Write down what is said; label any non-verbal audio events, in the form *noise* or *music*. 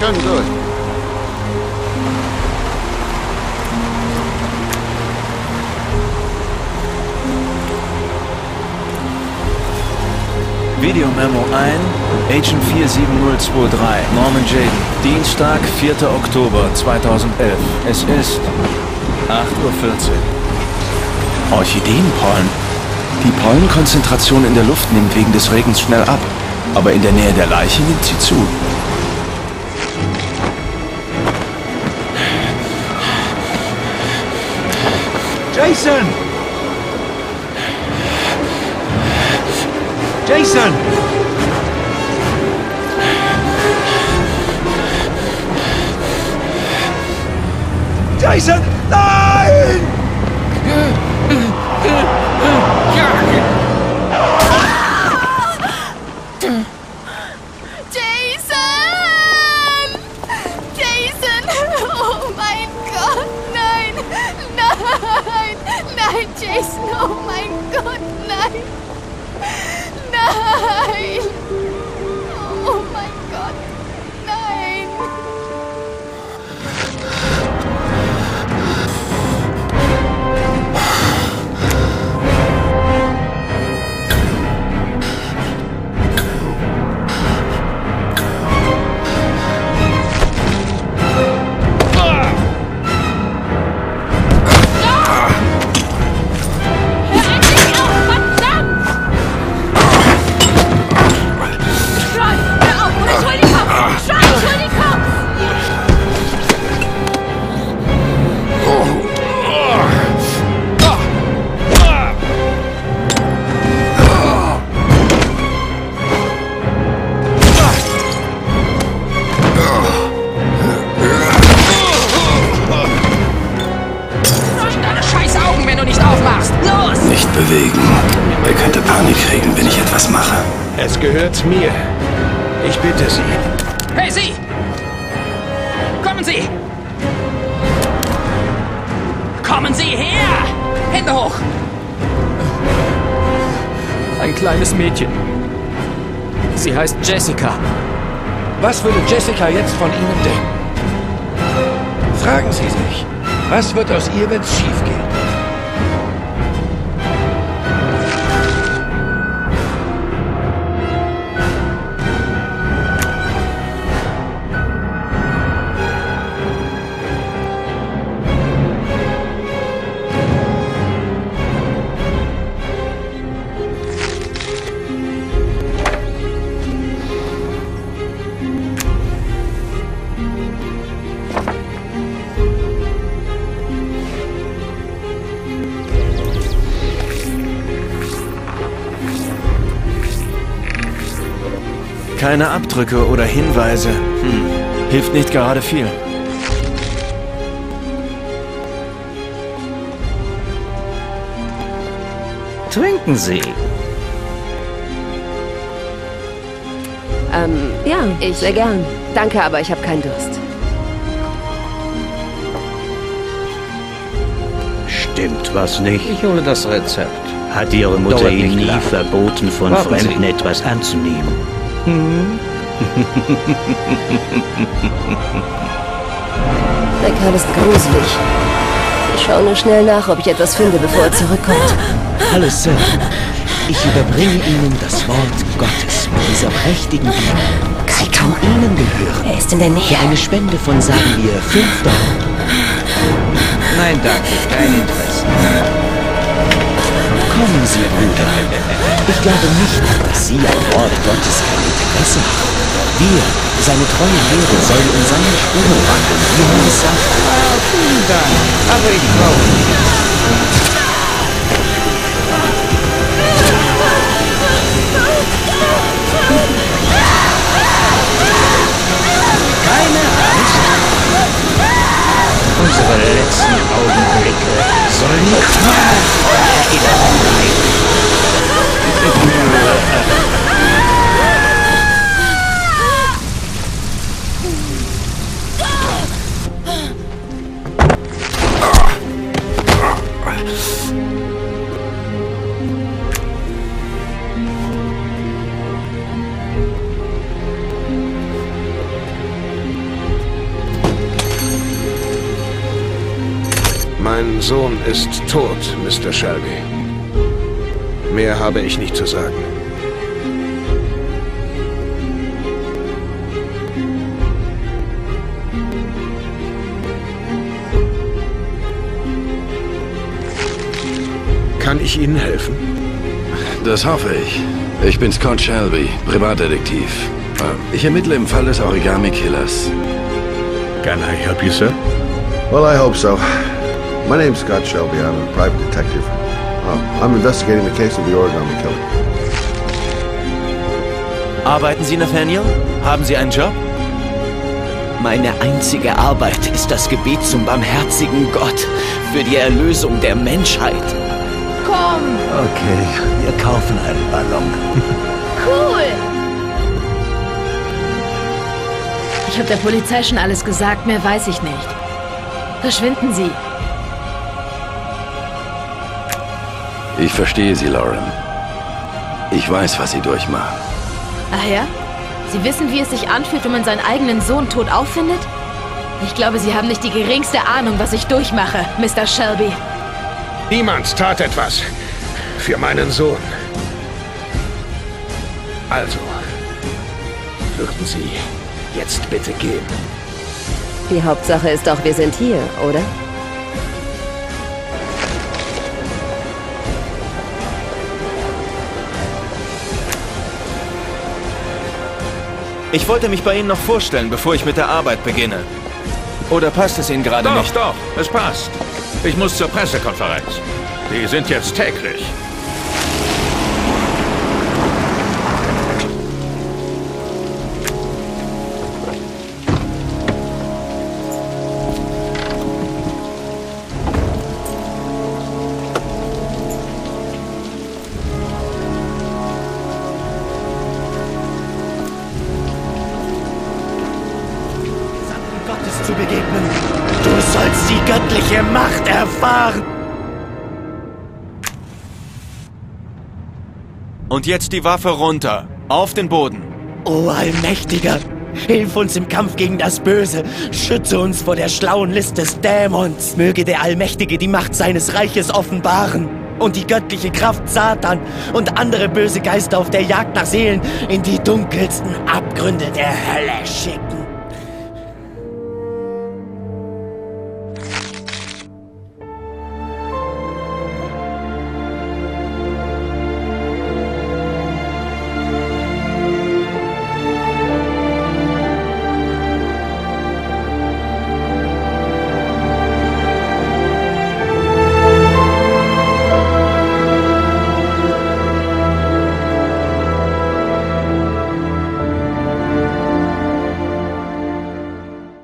Gut. Videomemo ein, Agent 47023, Norman Jaden. Dienstag, 4. Oktober 2011. Es ist 8.14 Uhr. Orchideenpollen. Die Pollenkonzentration in der Luft nimmt wegen des Regens schnell ab, aber in der Nähe der Leiche nimmt sie zu. Jason! Jason! Jason! Nein! Nein! Nein! Bewegen. Er könnte Panik kriegen, wenn ich etwas mache. Es gehört mir. Ich bitte Sie. Hey, Sie! Kommen Sie! Kommen Sie her! Hände hoch! Ein kleines Mädchen. Sie heißt Jessica. Was würde Jessica jetzt von Ihnen denken? Fragen Sie sich, was wird aus ihr, wenn es schief geht? Keine Abdrücke oder Hinweise. Hm. Hilft nicht gerade viel. Trinken Sie. Ähm, ja, ich sehr gern. Danke, aber ich habe keinen Durst. Stimmt was nicht? Ich hole das Rezept. Hat Ihre Mutter Ihnen nie lang. verboten, von Warten Fremden Sie. etwas anzunehmen? *laughs* Der Kerl ist gruselig. Ich schaue nur schnell nach, ob ich etwas finde, bevor er zurückkommt. Hallo, Sir. Ich überbringe Ihnen das Wort Gottes mit dieser prächtigen Bibel. Sie kann Ihnen gehören. Er ist in der Für Nähe. eine Spende von, sagen wir, 5 Dollar. Nein, danke. Kein Interesse. Kommen Sie, Bruder. Ich glaube nicht, dass Sie am Wort Gottes kein Interesse haben. Wir, seine treuen Lehrer, sollen in seine Spuren wandeln, wie er es sagt. Ah, vielen Dank. Aber ich brauche nichts. Mein Sohn ist tot, Mr. Shelby. Mehr habe ich nicht zu sagen. Kann ich Ihnen helfen? Das hoffe ich. Ich bin Scott Shelby, Privatdetektiv. Äh, Ich ermittle im Fall des Origami Killers. Can I help you, sir? Well, I hope so. My name's Scott Shelby. I'm a private detective. Uh, I'm investigating the case of the origami killer. Arbeiten Sie, Nathaniel? Haben Sie einen Job? Meine einzige Arbeit ist das Gebet zum barmherzigen Gott für die Erlösung der Menschheit. Komm! Okay, wir kaufen einen Ballon. *laughs* Cool! Ich habe der Polizei schon alles gesagt, mehr weiß ich nicht. Verschwinden Sie. Ich verstehe Sie, Lauren. Ich weiß, was Sie durchmachen. Ach ja? Sie wissen, wie es sich anfühlt, wenn man seinen eigenen Sohn tot auffindet? Ich glaube, Sie haben nicht die geringste Ahnung, was ich durchmache, Mr. Shelby. Niemand tat etwas für meinen Sohn. Also, würden Sie jetzt bitte gehen? Die Hauptsache ist doch, wir sind hier, oder? Ich wollte mich bei Ihnen noch vorstellen, bevor ich mit der Arbeit beginne. Oder passt es Ihnen gerade Doch, nicht? doch, es passt. Ich muss zur Pressekonferenz. Die sind jetzt täglich. Und jetzt die Waffe runter. Auf den Boden. O Allmächtiger, hilf uns im Kampf gegen das Böse. Schütze uns vor der schlauen List des Dämons. Möge der Allmächtige die Macht seines Reiches offenbaren und die göttliche Kraft Satan und andere böse Geister auf der Jagd nach Seelen in die dunkelsten Abgründe der Hölle schicken.